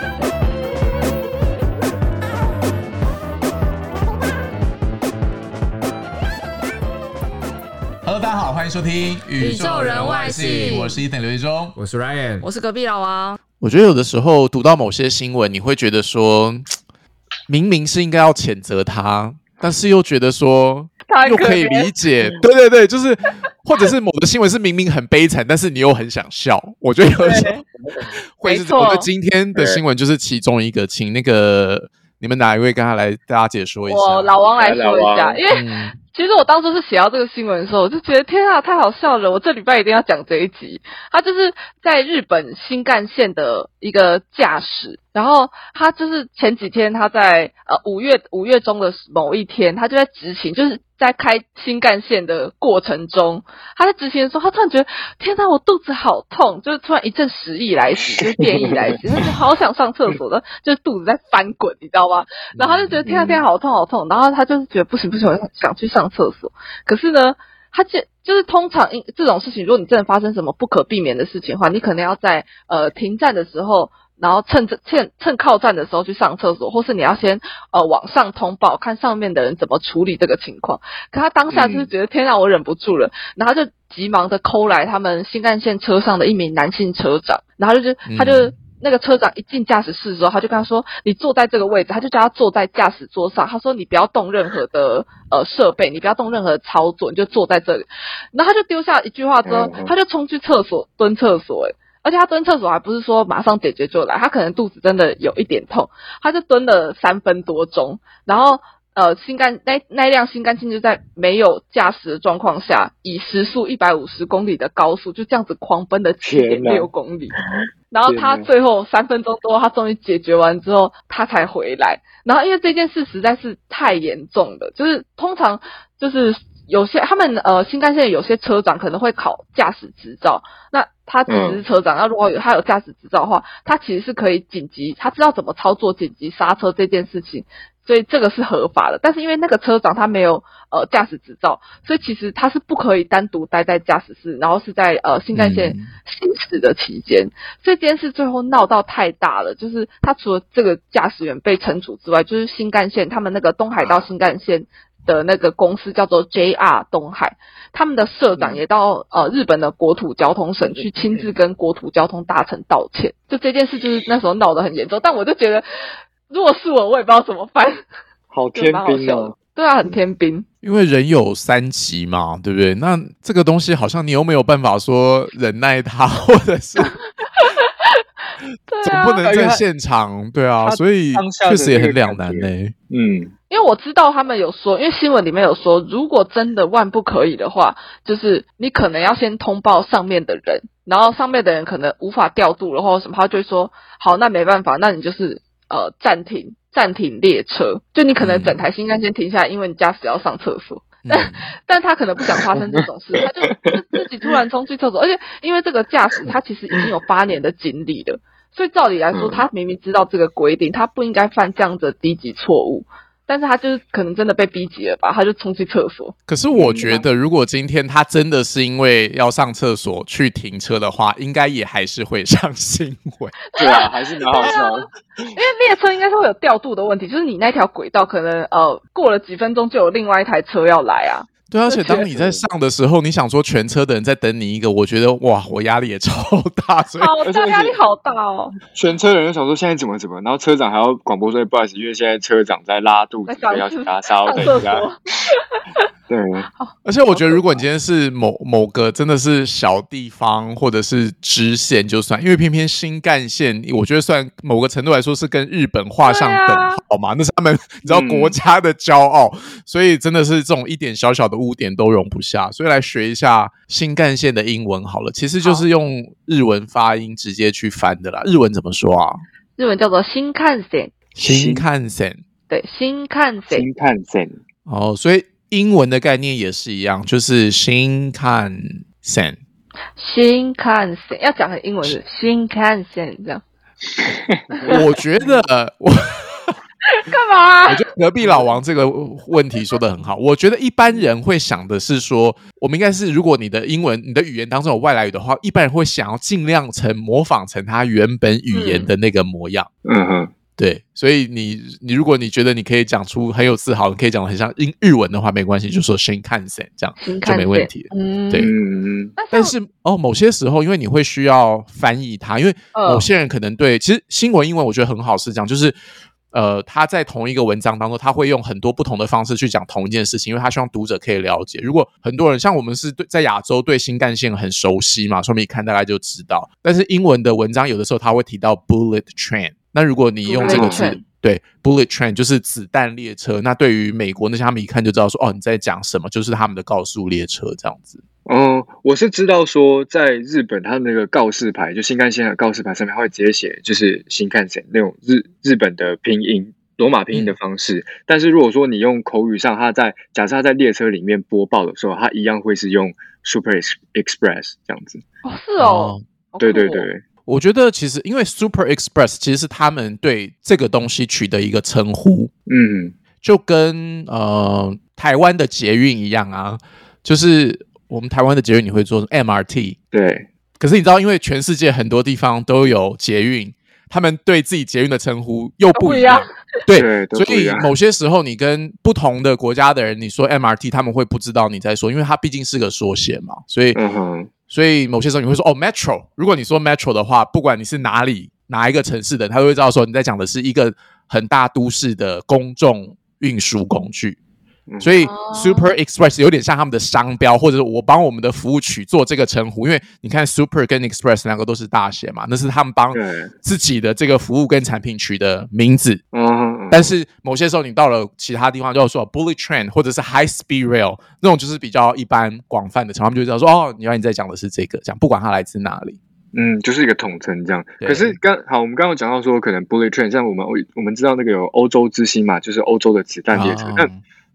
Hello，大家好，欢迎收听《宇宙人外星我是伊等刘一中。我是 Ryan，我是隔壁老王，我觉得有的时候读到某些新闻，你会觉得说，明明是应该要谴责他，但是又觉得说 又可以理解。对对对，就是或者是某的新闻是明明很悲惨，但是你又很想笑。我觉得有的时候 会是我觉得今天的新闻就是其中一个，请那个你们哪一位跟他来大家解说一下？我老王来说一下，因为嗯其实我当初是写到这个新闻的时候，我就觉得天啊，太好笑了！我这礼拜一定要讲这一集。他就是在日本新干线的一个驾驶，然后他就是前几天他在呃五月五月中的某一天，他就在执勤，就是在开新干线的过程中，他在执勤的时候，他突然觉得天啊，我肚子好痛，就是突然一阵食意来袭，就是变异来袭，他就好想上厕所的，就是肚子在翻滚，你知道吗？然后他就觉得天啊天啊好痛好痛，然后他就是觉得不行不行，我想去上厕所。可是呢，他这就是通常因这种事情，如果你真的发生什么不可避免的事情的话，你可能要在呃停站的时候。然后趁着趁趁靠站的时候去上厕所，或是你要先呃往上通报，看上面的人怎么处理这个情况。可他当下就是觉得、天啊，我忍不住了，然后就急忙的抠来他们新干线车上的一名男性车长，然后就是他就、嗯那个车长一进驾驶室之后，他就跟他说：“你坐在这个位置。”他就叫他坐在驾驶桌上。他说：“你不要动任何的呃设备，你不要动任何的操作，你就坐在这里。”然后他就丢下一句话之后他就冲去厕所蹲厕所。诶而且他蹲厕所还不是说马上解决就来，他可能肚子真的有一点痛，他就蹲了三分多钟，然后。呃，新干那那辆新干线就在没有驾驶的状况下，以时速一百五十公里的高速，就这样子狂奔了七点六公里。然后他最后三分钟多，他终于解决完之后，他才回来。然后因为这件事实在是太严重了，就是通常就是有些他们呃新干线有些车长可能会考驾驶执照，那他只是车长，那、如果有他有驾驶执照的话，他其实是可以紧急，他知道怎么操作紧急刹车这件事情。所以这个是合法的，但是因为那个车长他没有呃驾驶执照，所以其实他是不可以单独待在驾驶室，然后是在呃新干线嗯行驶的期间。这件事最后闹到太大了，就是他除了这个驾驶员被惩处之外，就是新干线他们那个东海道新干线的那个公司叫做 JR 东海，他们的社长也到呃日本的国土交通省去亲自跟国土交通大臣道歉。就这件事就是那时候闹得很严重，但我就觉得如果是我，我也不知道怎么办，好天兵哦笑。。对啊，很天兵。因为人有三急嘛，对不对？那这个东西好像你又没有办法说忍耐他，或者是 对啊，总不能在现场，对啊，所以确实也很两难呢。嗯，因为我知道他们有说，因为新闻里面有说，如果真的万不可以的话，就是你可能要先通报上面的人，然后上面的人可能无法调度了或者什么，他就会说，好，那没办法，那你就是呃暂停暂停列车，就你可能整台新干线停下来，因为你驾驶要上厕所。但但他可能不想发生这种事，他就就自己突然冲去厕所，而且因为这个驾驶他其实已经有八年的经历了，所以照理来说，嗯。他明明知道这个规定，他不应该犯这样子的低级错误，但是他就是可能真的被逼急了吧，他就冲去厕所。可是我觉得，如果今天他真的是因为要上厕所去停车的话，应该也还是会上新闻。对啊，还是蛮好笑的。因为列车应该是会有调度的问题，就是你那条轨道可能呃过了几分钟就有另外一台车要来啊，对啊，而且当你在上的时候，你想说全车的人在等你一个，我觉得哇，我压力也超大，所以好大压力好大哦，全车人就想说现在怎么怎么，然后车长还要广播说不好意思，因为现在车长在拉肚子，要请他 稍等一下。所。对，而且我觉得，如果你今天是某某个真的是小地方或者是支线，就算，因为偏偏新干线，我觉得算某个程度来说是跟日本画上等号嘛，那是他们你知道嗯国家的骄傲，所以真的是这种一点小小的污点都容不下。所以来学一下新干线的英文好了，其实就是用日文发音直接去翻的啦。日文怎么说啊？日文叫做新干线，新干线对，新干线，新干线，哦，所以英文的概念也是一样，就是新干线。新干线要讲成英文是新干线这样。我觉得 我干嘛、我觉得隔壁老王这个问题说的很好。我觉得一般人会想的是说，我们应该是如果你的英文、你的语言当中有外来语的话，一般人会想要尽量成模仿成他原本语言的那个模样。嗯哼，对，所以你你如果你觉得你可以讲出很有自豪，你可以讲的很像英日文的话，没关系，就说 Shinkansen 这样就新看见没问题。嗯，对但是哦，某些时候因为你会需要翻译它，因为嗯某些人可能对，其实新闻英文我觉得很好是这样，就是呃，他在同一个文章当中，他会用很多不同的方式去讲同一件事情，因为他希望读者可以了解。如果很多人像我们是对在亚洲对新干线很熟悉嘛，说明一看大概就知道。但是英文的文章有的时候他会提到 bullet train，那如果你用这个 train。对，bullet train 就是子弹列车。那对于美国那些他们一看就知道说，哦，你在讲什么，就是他们的告诉列车这样子。嗯，我是知道说，在日本，它那个告示牌，就新干线的告示牌上面，它会直接写就是新干线那种日日本的拼音。罗马拼音的方式，但是如果说你用口语上，它在假设它在列车里面播报的时候，它一样会是用 Super Ex- Express 这样子。哦是哦，好对对哦，对，我觉得其实因为 Super Express 其实是他们对这个东西取的一个称呼，嗯，就跟呃台湾的捷运一样啊，就是我们台湾的捷运你会做 MRT，对，可是你知道，因为全世界很多地方都有捷运，他们对自己捷运的称呼又不一样。对，对所以某些时候你跟不同的国家的人，你说 MRT，他们会不知道你在说，因为它毕竟是个缩写嘛。所以，嗯哼，所以某些时候你会说哦 Metro。如果你说 Metro 的话，不管你是哪里哪一个城市的，他都会知道说你在讲的是一个很大都市的公众运输工具。所以哦 Super Express 有点像他们的商标，或者是我帮我们的服务取做这个称呼，因为你看 Super 跟 Express 两个都是大写嘛，那是他们帮自己的这个服务跟产品取的名字。但是某些时候你到了其他地方，就说 Bullet Train 或者是 High Speed Rail 那种，就是比较一般广泛的，他们就知道说哦，原来你在讲的是这个，这样不管它来自哪里。嗯，就是一个统称这样。可是刚好，我们刚刚有讲到说，可能 bullet train，像我们我们知道那个有欧洲之星嘛，就是欧洲的子弹列车。啊那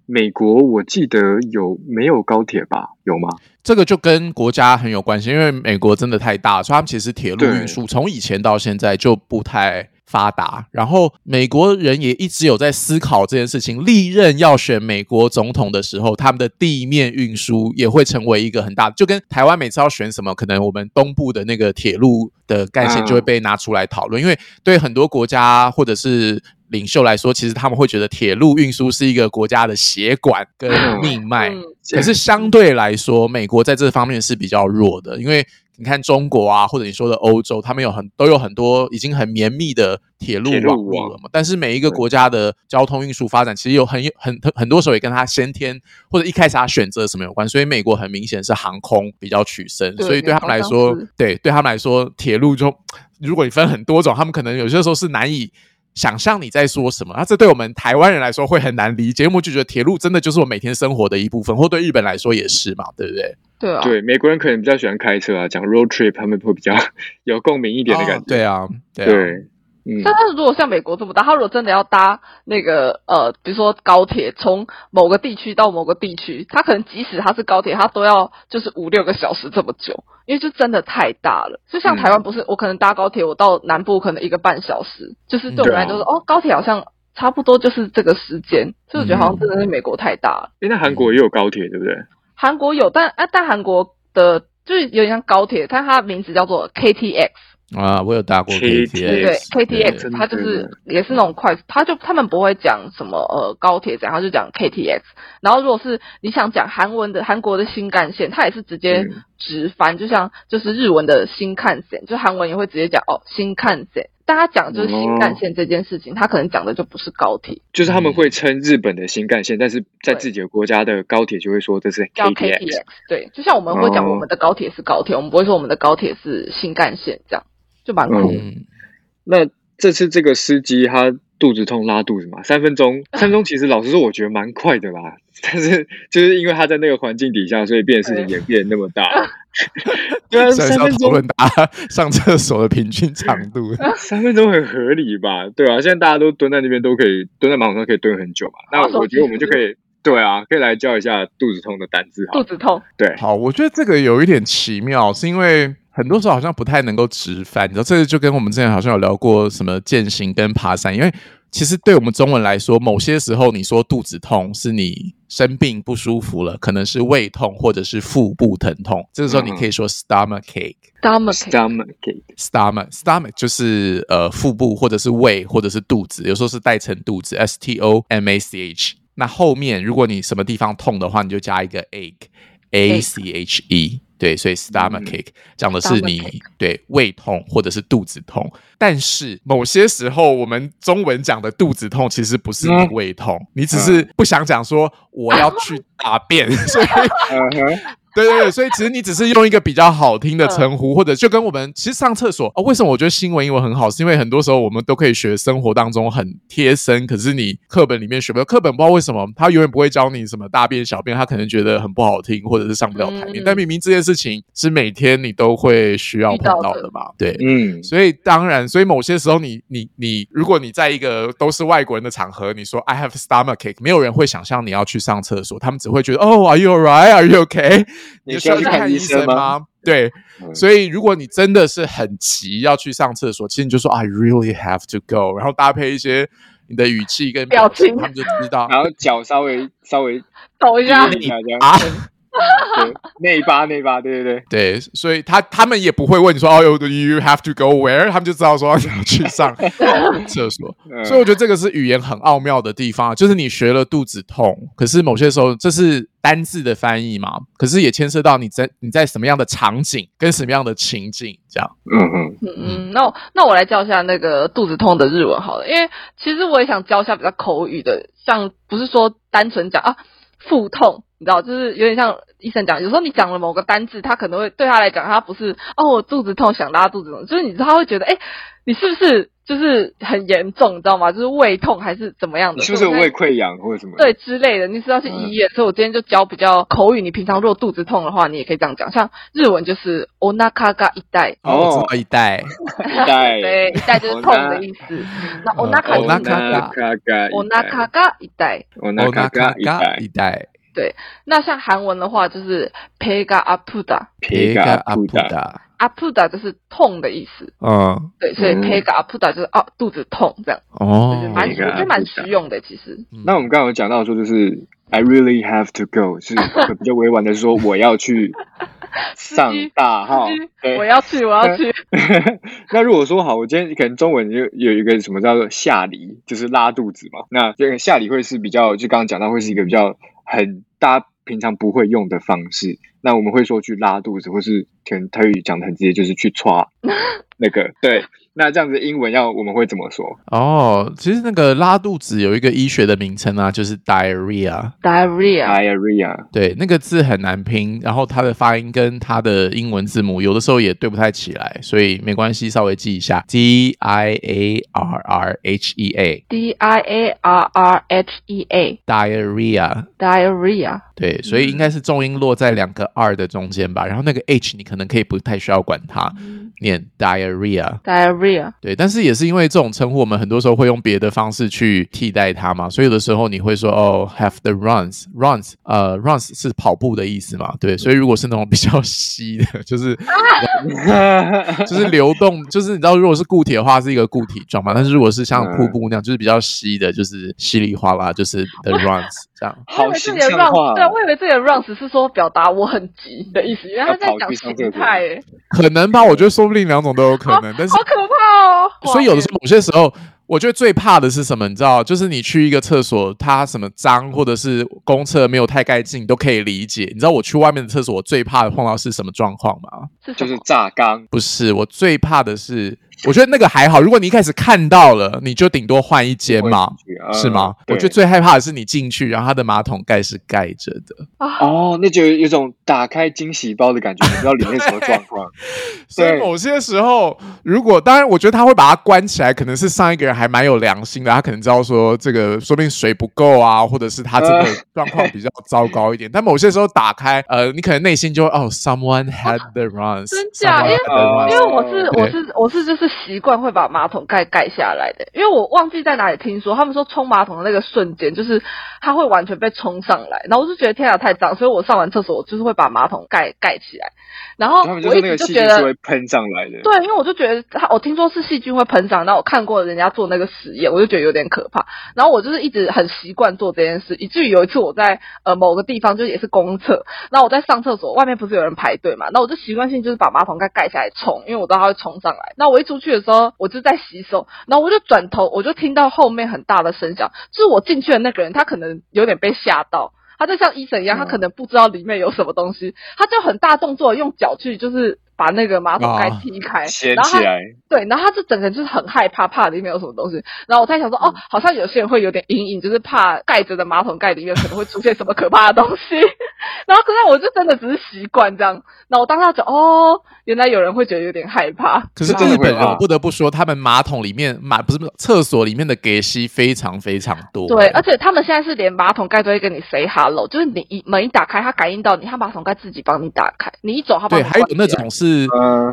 美国我记得有没有高铁吧？有吗？这个就跟国家很有关系，因为美国真的太大，所以他们其实铁路对运输从以前到现在就不太发达。然后美国人也一直有在思考这件事情，历任要选美国总统的时候，他们的地面运输也会成为一个很大，就跟台湾每次要选什么，可能我们东部的那个铁路的干线嗯就会被拿出来讨论，因为对很多国家或者是。领袖来说，其实他们会觉得铁路运输是一个国家的血管跟命脉，嗯可是相对来说，美国在这方面是比较弱的，因为你看中国啊，或者你说的欧洲，他们有很都有很多已经很绵密的铁路网络了嘛。但是每一个国家的交通运输发展，其实有很很很很多时候也跟他先天或者一开始他选择什么有关。所以美国很明显是航空比较取胜，所以对他们来说，对对他们来说，铁路就如果你分很多种，他们可能有些时候是难以。想象你在说什么，那这对我们台湾人来说会很难理解，因为我就觉得铁路真的就是我每天生活的一部分，或对日本来说也是嘛，对不对？对啊，对，美国人可能比较喜欢开车啊，讲 road trip，他们会比较 有共鸣一点的感觉。哦对啊，对啊，对，嗯，但是如果像美国这么大，他如果真的要搭那个呃，比如说高铁从某个地区到某个地区，他可能即使他是高铁，他都要就是五六个小时这么久，因为就真的太大了。就像台湾不是，我可能搭高铁，我到南部可能一个半小时，就是对我们来说说，哦，高铁好像差不多就是这个时间，所以我觉得好像真的是美国太大了。诶那韩国也有高铁，对不对？韩国有，但啊，但韩国的就是有点像高铁，但它名字叫做 KTX。啊，我有搭过 KTX 对 KTX，对对，KTX 它就是也是那种快，它就他们不会讲什么呃高铁怎样，他就讲 KTX。然后如果是你想讲韩文的韩国的新干线，它也是直接嗯直翻，就像就是日文的新干线，就韩文也会直接讲哦新干线。但他讲就是新干线这件事情，他可能讲的就不是高铁，就是他们会称日本的新干线，但是在自己的国家的高铁就会说这是叫 KTX。对，就像我们会讲哦我们的高铁是高铁，我们不会说我们的高铁是新干线，这样就蛮酷的。嗯，那这次这个司机他肚子痛拉肚子嘛，三分钟，三分钟其实老实说我觉得蛮快的啦，但是就是因为他在那个环境底下，所以变事情也变那么大。对三分钟，论大家 上厕所的平均长度。三分钟很合理吧？对啊，现在大家都蹲在那边都可以蹲在马桶上可以蹲很久嘛，那我觉得我们就可以。对啊，可以来教一下肚子痛的单字。肚子痛，对，好，我觉得这个有一点奇妙，是因为很多时候好像不太能够直翻，你知道，这个就跟我们之前好像有聊过什么践行跟爬山，因为其实对我们中文来说，某些时候你说肚子痛是你生病不舒服了，可能是胃痛或者是腹部疼痛，这个时候你可以说 stomach ache。stomach stomach ache，stomach stomach 就是呃腹部或者是胃或者是肚子，有时候是代成肚子 s t o m a c h。那后面如果你什么地方痛的话，你就加一个 ache a c h e。对，所以 stomach ache 讲的是你对胃痛或者是肚子痛，但是某些时候我们中文讲的肚子痛其实不是你嗯。胃痛，你只是不想讲说我要去大便，所以对对对，所以其实你只是用一个比较好听的称呼，或者就跟我们其实上厕所哦，为什么我觉得新闻英文很好？是因为很多时候我们都可以学生活当中很贴身，可是你课本里面学不到。课本不知道为什么他永远不会教你什么大便小便，他可能觉得很不好听，或者是上不了台面。嗯但明明这件事情是每天你都会需要碰到的嘛，对。嗯，所以当然，所以某些时候你你你，如果你在一个都是外国人的场合，你说 I have stomach ache，没有人会想象你要去上厕所，他们只会觉得哦、a r e you alright? Are you okay？你需要去看看医生吗吗？对，嗯所以如果你真的是很急要去上厕所，其实你就说 I really have to go，然后搭配一些你的语气跟表情他们就知道然后脚稍微稍微抖一下啊。对，内八内八，对对对，对，所以他他们也不会问你说哦，you you have to go where，他们就知道说你要去上 厕所。嗯所以我觉得这个是语言很奥妙的地方，就是你学了肚子痛，可是某些时候这是单字的翻译嘛，可是也牵涉到你在你在什么样的场景跟什么样的情境这样。嗯嗯，嗯嗯，那我那我来教一下那个肚子痛的日文好了，因为其实我也想教一下比较口语的，像不是说单纯讲啊腹痛，你知道，就是有点像医生讲，有时候你讲了某个单字，他可能会对他来讲，他不是哦我肚子痛想拉肚子，就是你知道他会觉得，哎，你是不是就是很严重，你知道吗？就是胃痛还是怎么样的？你是不是胃溃疡或者什么？对之类的，你是要去医院，所以我今天就教比较口语。你平常如果肚子痛的话，你也可以这样讲，像日文就是 onaka 一带，哦我知道一代一代 对，一代就是痛的意思。那哦 onaka，onaka 嘎嘎 onaka が一带。我那嘎嘎一代一代那像韩文的话就是 pega 布达，阿普达，就是痛的意思。嗯对，所以嗯 pega apuda 就是哦肚子痛这样，哦就是蛮我觉得蛮实用的其实。那我们刚刚有讲到说，就是 I really have to go，是 比较委婉的说我要去上大号。对我要去，我要去。那如果说好，我今天可能中文就有一个什么叫做下痢，就是拉肚子嘛。那这个下痢会是比较，就刚刚讲到会是一个比较很大家平常不会用的方式。那我们会说去拉肚子，或是可能台语讲的很直接，就是去抓 那个对。那这样子英文要我们会怎么说？哦，其实那个拉肚子有一个医学的名称啊，就是 diarrhea。diarrhea，diarrhea，对，那个字很难拼，然后它的发音跟它的英文字母有的时候也对不太起来，所以没关系，稍微记一下 D I A R R H E A D I A R R H E A diarrhea。diarrhea。对，所以应该是重音落在两个 R 的中间吧，然后那个 H 你可能可以不太需要管它，念 diarrhea。diarrhea，对，但是也是因为这种称呼，我们很多时候会用别的方式去替代它嘛，所以有的时候你会说哦，have the runs，runs，呃，runs 是跑步的意思嘛，对，所以如果是那种比较稀的，就是 就是流动，就是你知道，如果是固体的话是一个固体状嘛，但是如果是像瀑布那样，就是比较稀的，就是稀里哗啦，就是 the runs 这样。好我以为这里的形象 runs，化对，我以为这里的 runs 是说表达我很急的意思，原来他在讲形态，哎，可能吧，我觉得说不定两种都有可能，但是好可怕哦！所以有的时候，有些时候，我觉得最怕的是什么？你知道，就是你去一个厕所，它什么脏，或者是公厕没有太干净，你都可以理解。你知道我去外面的厕所，我最怕的碰到是什么状况吗？就是是什么？榨缸，不是，我最怕的是，我觉得那个还好。如果你一开始看到了，你就顶多换一间嘛，嗯是吗？我觉得最害怕的是你进去，然后它的马桶盖是盖着的。啊，哦，那就有有种打开惊喜包的感觉，你不知道里面什么状况。所以某些时候，如果当然，我觉得他会把它关起来，可能是上一个人还蛮有良心的，他可能知道说这个说不定水不够啊，或者是他这个状况比较糟糕一点。但某些时候打开，呃，你可能内心就会哦，someone had the runs，真假？因为因为我是我是我是就是是习惯会把马桶盖盖下来的，因为我忘记在哪里听说，他们说冲马桶的那个瞬间，就是它会完全被冲上来，然后我就觉得天啊太脏，所以我上完厕所我就是会把马桶盖盖起来，然后我一直就觉得会喷上来的，对，因为我就觉得他，我听说是细菌会喷上，然后我看过人家做那个实验，我就觉得有点可怕，然后我就是一直很习惯做这件事，以至于有一次我在呃某个地方就也是公厕，然后我在上厕所，外面不是有人排队嘛，那我就习惯性就是把马桶盖盖下来冲，因为我知道它会冲上来，那我一出去的时候，我就在洗手，然后我就转头，我就听到后面很大的声响，就是我进去的那个人，他可能有点被吓到。他就像医生一样，他可能不知道里面有什么东西，他就很大动作用脚去就是把那个马桶盖踢开，掀起来。对，然后他就整个人就是很害怕，怕里面有什么东西。然后我在想说，哦，好像有些人会有点阴影，就是怕盖着的马桶盖里面可能会出现什么可怕的东西。然后可是我就真的只是习惯这样。那我当时就哦，原来有人会觉得有点害怕。可是日本人我不得不说，他们马桶里面马不是厕所里面的给息非常非常多。对，而且他们现在是连马桶盖都会跟你 say hello，就是你一门一打开，他感应到你，他马桶盖自己帮你打开。你一走，它对，还有那种是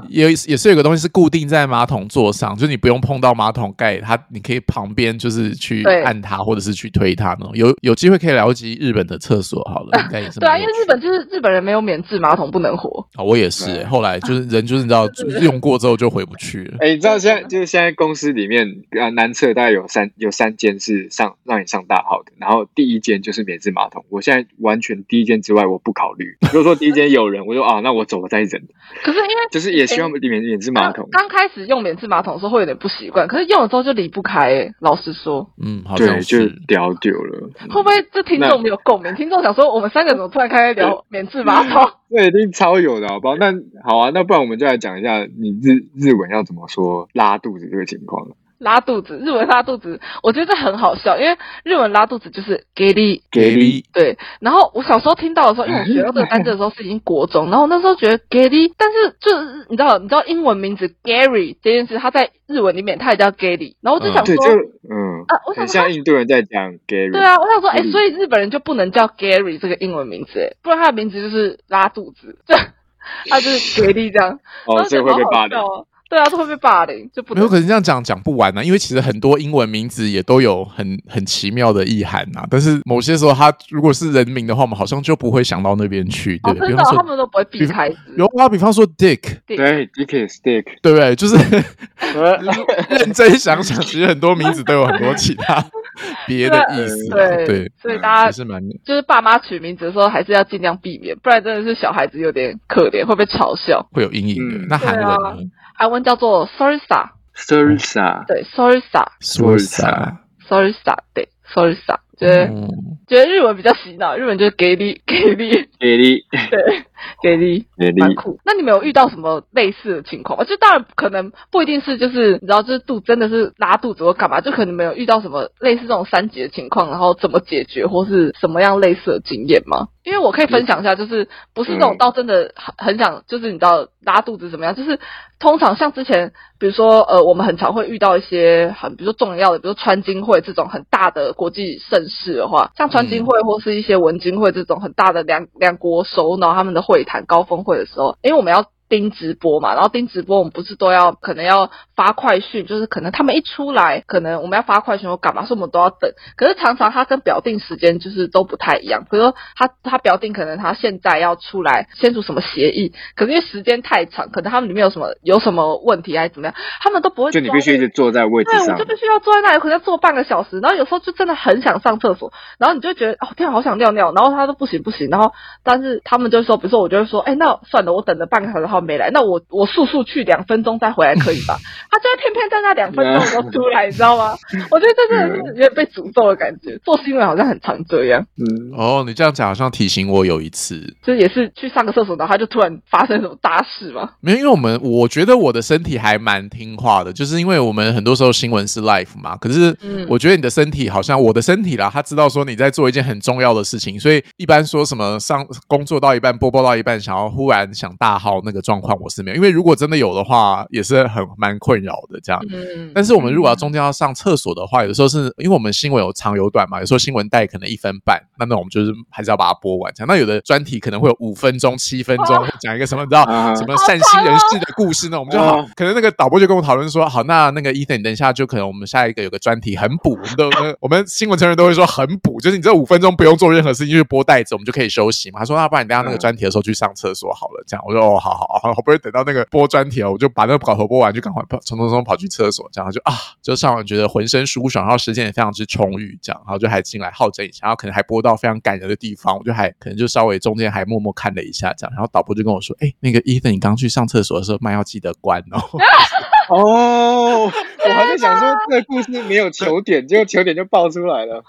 也也是有个东西是固定在马桶座上，就是你不用碰到马桶盖，它你可以旁边就是去按它或者是去推它那种。有有机会可以了解日本的厕所好了，应该也是对啊，因为日本就是日本人没有免治马桶不能活啊。我也是，后来就是 人就是你知道用过之后就回不去了。哎，你知道现在就是现在公司里面啊，男厕大概有三有三间是上让你上大号的，然后第一间就是免治马桶。我现在完全第一间之外我不考虑。如果说第一间有人，我就啊，那我走了再忍。可是因 为就是也希望免免治马桶。刚开始用免治马桶的时候会有点不习惯，可是用了之后就离不开。老实说，嗯，好对就屌丢了。会不会这听众没有共鸣？听众想说，我们三个怎么突然开始聊免治马桶？这一定超有的，好不好？那好啊，那不然我们就来讲一下你日日文要怎么说拉肚子这个情况。拉肚子，日文拉肚子，我觉得这很好笑，因为日文拉肚子就是给力。给力。对，然后我小时候听到的时候，因为我学到这个单词的时候是已经国中，然后那时候觉得给力，但是就是你知道，你知道英文名字 Gary 这件事，它在日文里面它也叫 Gary，然后我就想说，嗯啊，我想像印度人在讲 Gary，对啊，我想说，哎，所以日本人就不能叫 Gary 这个英文名字，哎，不然他的名字就是拉肚子，这他就是给力这样，哦，所以会被霸凌。对啊，都会被霸凌，就不没有可能这样讲讲不完呢。因为其实很多英文名字也都有很很奇妙的意涵呐。但是某些时候，他如果是人名的话，我们好像就不会想到那边去。对，比方说他们都不会避开。有啊，比方说 Dick，对，Dick is Dick，对不对？就是 认真想想，其实很多名字都有很多其他 别的意思。对对，所以大家是蛮就是爸妈取名字的时候，还是要尽量避免，不然真的是小孩子有点可怜，会被嘲笑，会有阴影的。那韩文呢？韩文叫做 Sorry，Sa，Sorry，Sa，对，Sorry，Sa，Sorry，Sa，对，Sorry，Sa，觉得觉得日文比较洗脑，日本就是给力，给力，给力，对。给力，蛮酷。那你们有遇到什么类似的情况吗？就当然可能不一定是，就是你知道，就是肚真的是拉肚子或干嘛，就可能没有遇到什么类似这种三级的情况，然后怎么解决或是什么样类似的经验吗？因为我可以分享一下，就是不是那种到真的很很想，就是你知道拉肚子怎么样？就是通常像之前，比如说呃，我们很常会遇到一些很，比如说重要的，比如说川金会这种很大的国际盛事的话，像川金会或是一些文金会这种很大的两两国首脑他们的会谈高峰会的时候，因为我们要。盯直播嘛，然后盯直播，我们不是都要可能要发快讯，就是可能他们一出来，可能我们要发快讯或干嘛，所以我们都要等。可是常常他跟表定时间就是都不太一样，比如说他他表定可能他现在要出来签署什么协议，可是因为时间太长，可能他们里面有什么有什么问题还是怎么样，他们都不会。就你必须一直坐在位置上，对，我就必须要坐在那里，可能要坐半个小时。然后有时候就真的很想上厕所，然后你就觉得哦天，好想尿尿，然后他都不行不行，然后但是他们就说，比如说我就会说，哎，那算了，我等了半个小时后没来，那我我。速速去两分钟再回来可以吧？他就偏偏在那两分钟都出来，你知道吗？我觉得这真的是有点被诅咒的感觉。做新闻好像很常这样。嗯，哦，你这样讲好像提醒我有一次，就也是去上个厕所，然后他就突然发生什么大事吗？没有，因为我们我觉得我的身体还蛮听话的，就是因为我们很多时候新闻是 life 嘛。可是我觉得你的身体好像我的身体啦，他知道说你在做一件很重要的事情，所以一般说什么上工作到一半播报到一半，想要忽然想大号那个状。状况我是没有，因为如果真的有的话，也是很蛮困扰的这样。嗯，但是我们如果要中间要上厕所的话，有的时候是因为我们新闻有长有短嘛，有时候新闻带可能一分半，那那我们就是还是要把它播完。这样，那有的专题可能会有五分钟、七分钟，讲一个什么你知道啊什么善心人士的故事呢？我们就好啊，可能那个导播就跟我讨论说，好，那那个 Ethan，你等一下就可能我们下一个有个专题很补，我们都我们新闻成员都会说很补，就是你这五分钟不用做任何事情，就是播带子，我们就可以休息嘛。他说，那不然你等下那个专题的时候去上厕所好了，这样我说哦，好好好，好不容易等到那个播专题了，我就把那个稿头播完，就赶快跑冲冲冲跑去厕所，这样就啊，就上完觉得浑身舒爽，然后时间也非常之充裕，这样，然后就还进来好整一下，然后可能还播到非常感人的地方，我就还可能就稍微中间还默默看了一下，这样，然后导播就跟我说，哎，那个 Ethan，你刚去上厕所的时候麦要记得关哦。哦，我还在想说这个故事没有球点，结果球点就爆出来了。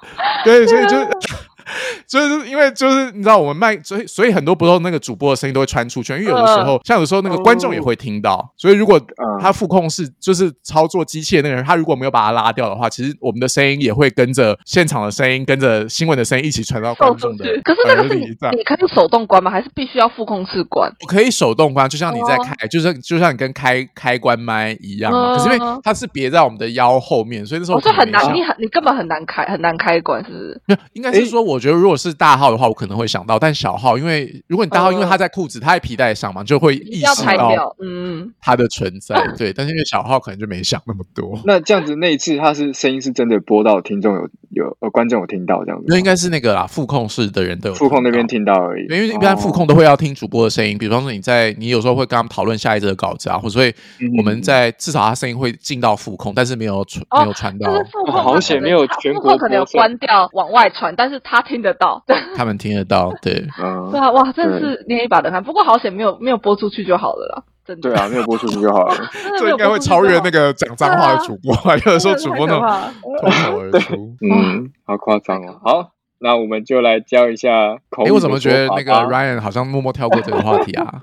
对，所以就 就是因为就是你知道我们麦，所以所以很多不都那个主播的声音都会穿出去，因为有的时候、像有时候那个观众也会听到，所以如果嗯他副控是就是操作机器的那个人，他如果没有把他拉掉的话，其实我们的声音也会跟着现场的声音、跟着新闻的声音一起传到观众的去。可是那个是你你可以手动关吗？还是必须要副控室关？我可以手动关，就像你在哦开，就是就像你跟开开关麦一样嘛。嗯可是因为它是别在我们的腰后面，所以那时候我说哦很难，你很你根本很难开，很难开关，是不是？没有，应该是说，我觉得如果是大号的话，我可能会想到，但小号，因为如果你大号，因为它在裤子，它在皮带上嘛，就会意识到拆掉，嗯，它的存在。对，但是因为小号可能就没想那么多。那这样子那一次他是声音是真的播到听众有有呃观众有听到这样子，那应该是那个啦，副控室的人都有副控那边听听到而已。因为一般副哦控都会要听主播的声音，比方说你在你有时候会跟他们讨论下一则的稿子啊，或者会嗯我们在至少他声音会进到副控，但是没有传哦没有传到好险没有全国副控可能有关掉往外传，但是他听得到。他们听得到。对，嗯对，啊，哇，真的是捏一把冷汗。不过好险没有没有播出去就好了啦，真的。对啊，没有播出去就好了。这应该会超越那个讲脏话的主播啊，有的时候主播那种脱口而出。嗯，好夸张哦。好，那我们就来教一下口语我怎么觉得那个 Ryan 好像默默跳过这个话题啊？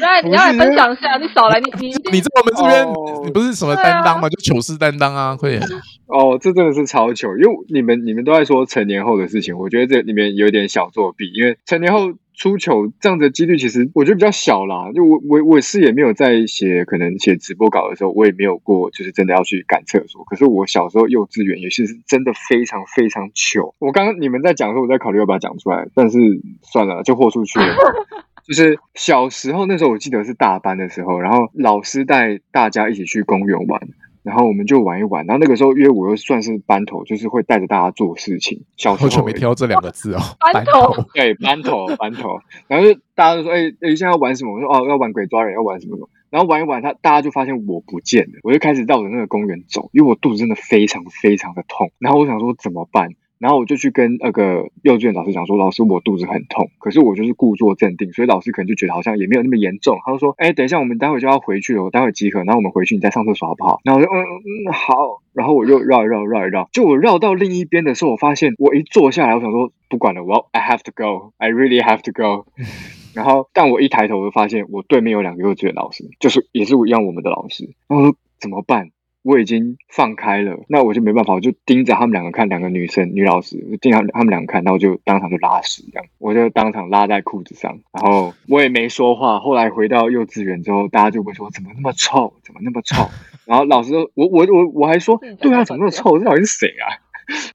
那你要来分享一下，你少来，你你你在我们这边，哦你不是什么担当吗？就糗事担当啊，快点！哦，这真的是超糗，因为你们你们都在说成年后的事情，我觉得这里面有点小作弊，因为成年后出糗这样的几率其实我觉得比较小啦。就我我我是也没有在写可能写直播稿的时候，我也没有过就是真的要去赶厕所。可是我小时候幼稚园也是真的非常非常糗。我刚刚你们在讲的时候，我在考虑要不要讲出来，但是算了，就豁出去了。就是小时候那时候，我记得是大班的时候，然后老师带大家一起去公园玩，然后我们就玩一玩。然后那个时候，因为我又算是班头，就是会带着大家做事情。小时候好久没听到这两个字哦，班头对班头班头，然后就大家都说，哎、哎，现在要玩什么？我说哦，要玩鬼抓人，要玩什么什么。然后玩一玩，他大家就发现我不见了，我就开始绕着那个公园走，因为我肚子真的非常非常的痛。然后我想说怎么办？然后我就去跟那个幼稚园老师讲说，老师我肚子很痛，可是我就是故作镇定，所以老师可能就觉得好像也没有那么严重。他就说，哎，等一下我们待会就要回去了，我待会集合，然后我们回去你再上厕所好不好？然后我就嗯嗯好，然后我就绕一绕绕一绕，就我绕到另一边的时候，我发现我一坐下来，我想说不管了，我要 I have to go，I really have to go。然后，但我一抬头，我就发现我对面有两个幼稚园老师，就是也是一样我们的老师。然后我说怎么办？我已经放开了，那我就没办法，我就盯着他们两个看，两个女生女老师，盯着他们两个看，那我就当场就拉屎，这样我就当场拉在裤子上，然后我也没说话。后来回到幼稚园之后，大家就会说怎么那么臭，怎么那么臭？然后老师都我我我我还说嗯对啊，怎么那么臭？这到底是谁啊？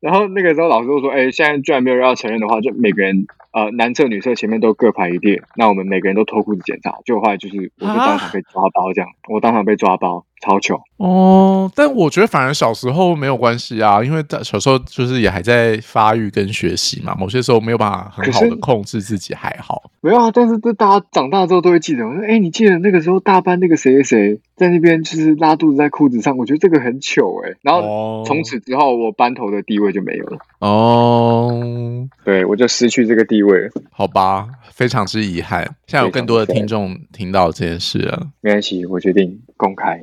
然后那个时候老师就说：“哎、现在居然没有人要承认的话，就每个人呃男厕女厕前面都各排一列，那我们每个人都脱裤子检查。”就后来就是我就当场被抓包，这样、我当场被抓包，超糗。哦，但我觉得反而小时候没有关系啊，因为在小时候就是也还在发育跟学习嘛，某些时候没有办法很好的控制自己，还好。没有啊，但是这大家长大之后都会记得。我说：“哎、你记得那个时候大班那个谁谁谁在那边就是拉肚子在裤子上？我觉得这个很糗哎、然后哦从此之后，我班头的地位就没有了，哦，对我就失去这个地位了。好吧，非常之遗憾。现在有更多的听众听到这件事了。没关系，我决定公开。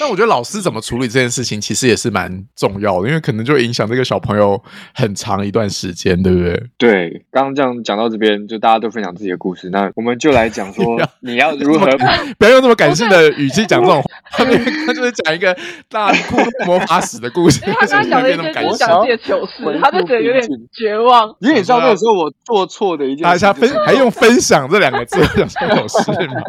但我觉得老师怎么处理这件事情，其实也是蛮重要的，因为可能就影响这个小朋友很长一段时间，对不对？对，刚刚这样讲到这边，就大家都分享自己的故事，那我们就来讲说你要如何 不要用这么感性的语气讲这种话，他就是讲一个大酷魔法使的故事，他讲了一些就是讲自己的糗事，他就觉得有点绝望。因为你知道那个时候我做错的一件事，大家分还用分享这两个字 讲糗事吗？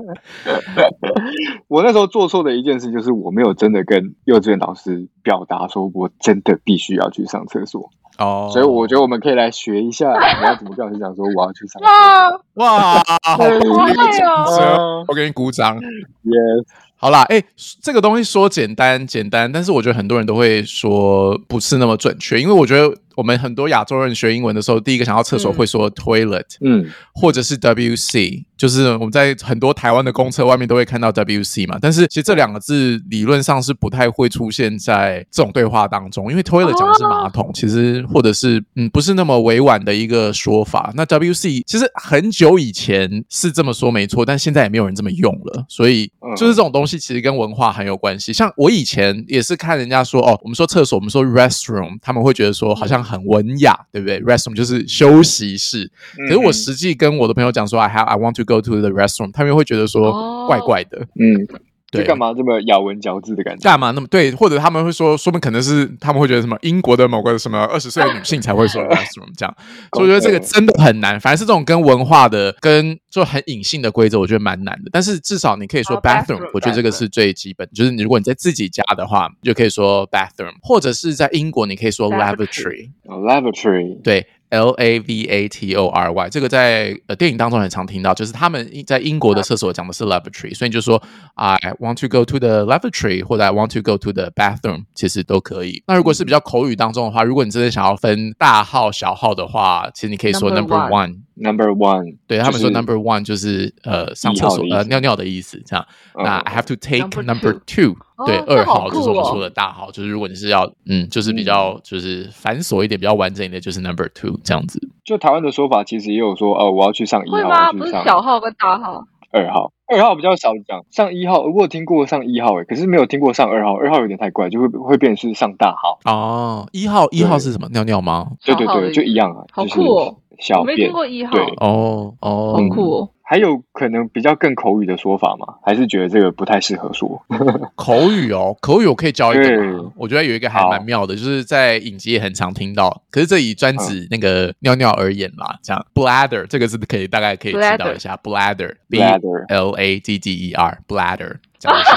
我那时候做错的一件事就是我没有真的跟幼稚园老师表达说我真的必须要去上厕所哦，所以我觉得我们可以来学一下你要怎么跟老师讲说我要去上厕哇哇，好好厉害哦 我给你鼓掌。所。Yes，好啦，哎、这个东西说简单简单，但是我觉得很多人都会说不是那么准确，因为我觉得我们很多亚洲人学英文的时候，第一个想到厕所嗯会说 toilet，、嗯，或者是 WC，就是我们在很多台湾的公厕外面都会看到 WC 嘛。但是其实这两个字理论上是不太会出现在这种对话当中，因为 toilet 讲的是马桶，其实或者是嗯不是那么委婉的一个说法。那 WC 其实很久以前是这么说没错，但现在也没有人这么用了，所以嗯就是这种东西其实跟文化很有关系。像我以前也是看人家说哦，我们说厕所，我们说 restroom，他们会觉得说好像很文雅，对不对？restroom 就是休息室。可是我实际跟我的朋友讲说 I have I want to go to the restroom，他们会觉得说哦怪怪的，嗯，对就干嘛这么咬文嚼字的感觉？干嘛那么对？或者他们会说，说明可能是他们会觉得什么英国的某个什么二十岁的女性才会说 restroom 这样，所以我觉得这个真的很难。反正是这种跟文化的、跟就很隐性的规则，我觉得蛮难的。但是至少你可以说哦 bathroom，bathroom，我觉得这个是最基本。就是你如果你在自己家的话，你就可以说 bathroom，或者是在英国你可以说 Lavatory lavatory。哦 lavatory，对，L A V A T O R Y，这个在呃电影当中很常听到，就是他们在英国的厕所讲的是 lavatory，所以你就说 I want to go to the lavatory，或者 I want to go to the bathroom，其实都可以。那如果是比较口语当中的话，如果你真的想要分大号小号的话，其实你可以说 Number number one。Number one，对他们说 number one 就是呃上厕所呃尿尿的意思，这样。嗯那 I have to take Number two 对，二号就是我们说的大号，就是如果你是要嗯，就是比较就是繁琐一点、比较完整一点，就是 number two 这样子。就台湾的说法，其实也有说哦，我要去上一号，会吗？不是小号跟大号，二号，二号比较少讲，上一号我有听过上一号诶，可是没有听过上二号，二号有点太怪，就会会变成是上大号。哦，一号一号是什么？尿尿吗？对对对，就一样啊，好就是酷哦小便我没听。过一号，对哦哦，好酷哦。还有可能比较更口语的说法吗？还是觉得这个不太适合说？口语哦，口语我可以教一个？我觉得有一个还好蛮妙的，就是在影集也很常听到，可是这以专指那个尿尿而言啦，这样 bladder 这个字可以大概可以知道一下 bladder b Bladder l a d d e r bladder 讲的是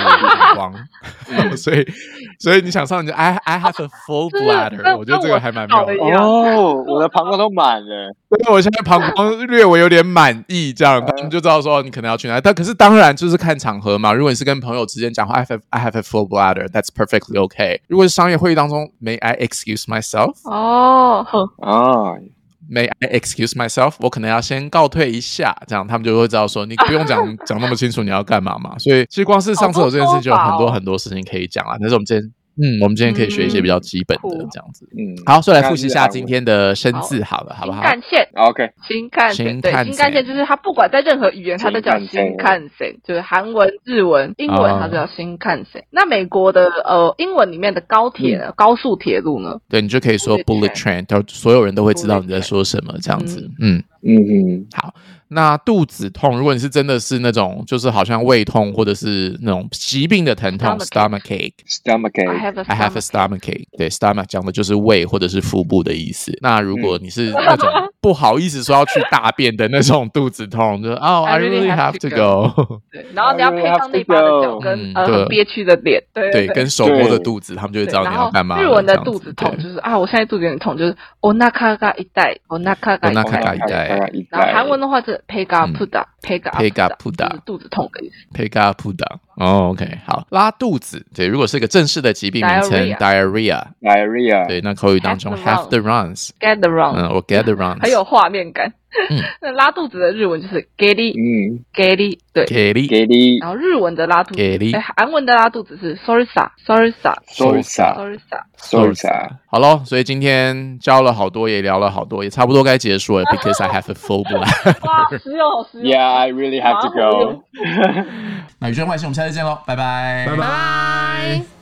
膀胱，所以所以你想上你就 I I have a full bladder，我觉得这个还蛮妙的哦，我的膀胱都满了。所以我现在膀胱略微有点满意，这样他们就知道说你可能要去哪。但可是当然就是看场合嘛。如果你是跟朋友之间讲话，I have I have a full bladder, that's perfectly okay。如果是商业会议当中，May I excuse myself? 哦，哼啊，May I excuse myself？我可能要先告退一下，这样他们就会知道说你不用讲 讲那么清楚你要干嘛嘛。所以其实光是上厕所这件事情就有很多很多事情可以讲啊。但是我们今天嗯，我们今天可以学一些比较基本的这样子。嗯，好，所以来复习一下今天的生字好了，好不好？新干线，OK，新干线，对，新干新干线线就是它不管在任何语言，它都叫新干线就是韩文、日文、英文，哦它都叫新干线。那美国的呃英文里面的高铁呢，高速铁路呢，对你就可以说 Bullet bullet train，都所有人都会知道你在说什么，这样子。嗯，嗯嗯，好。那肚子痛，如果你是真的是那种，就是好像胃痛或者是那种疾病的疼痛 Stomachache ，stomach ache。 ，stomach I ache， have a I have a stomach stomach ache。对，stomach 讲的就是胃或者是腹部的意思。那如果你是那种不好意思说要去大便的那种肚子痛，就是哦 I I really really have have to to go。对，然后你要配上那把的脚跟嗯对呃很憋屈的脸，对对，对跟手摸着对肚子，他们就会对，知道然后你要干嘛了。日文的这样子肚子痛对就是啊，我现在肚子有点痛，就是お腹が痛い，お腹がお腹痛い。が痛い一然后韩文的话是 ペガプダ，ペガ pega プ puda 就是肚子痛的意思。 pick up down。 哦，OK，好，拉肚子，对，如果是一个正式的疾病名称 Diarrhea diarrhea，diarrhea，对，那口语当中 Have the runs，Get the wrong，嗯，我 get the runs，很有画面感。嗯那拉肚子的日文就是 geri，对。给力给力然后日文的拉肚子，哎，韩文的拉肚子是 sosa，好喽，所以今天教了好多，也聊了好多，也差不多该结束了，because I have a full blood。哇，实用好实用。Yeah, I really have to go. 那宇宙外星，我们下再见喽拜拜。拜拜。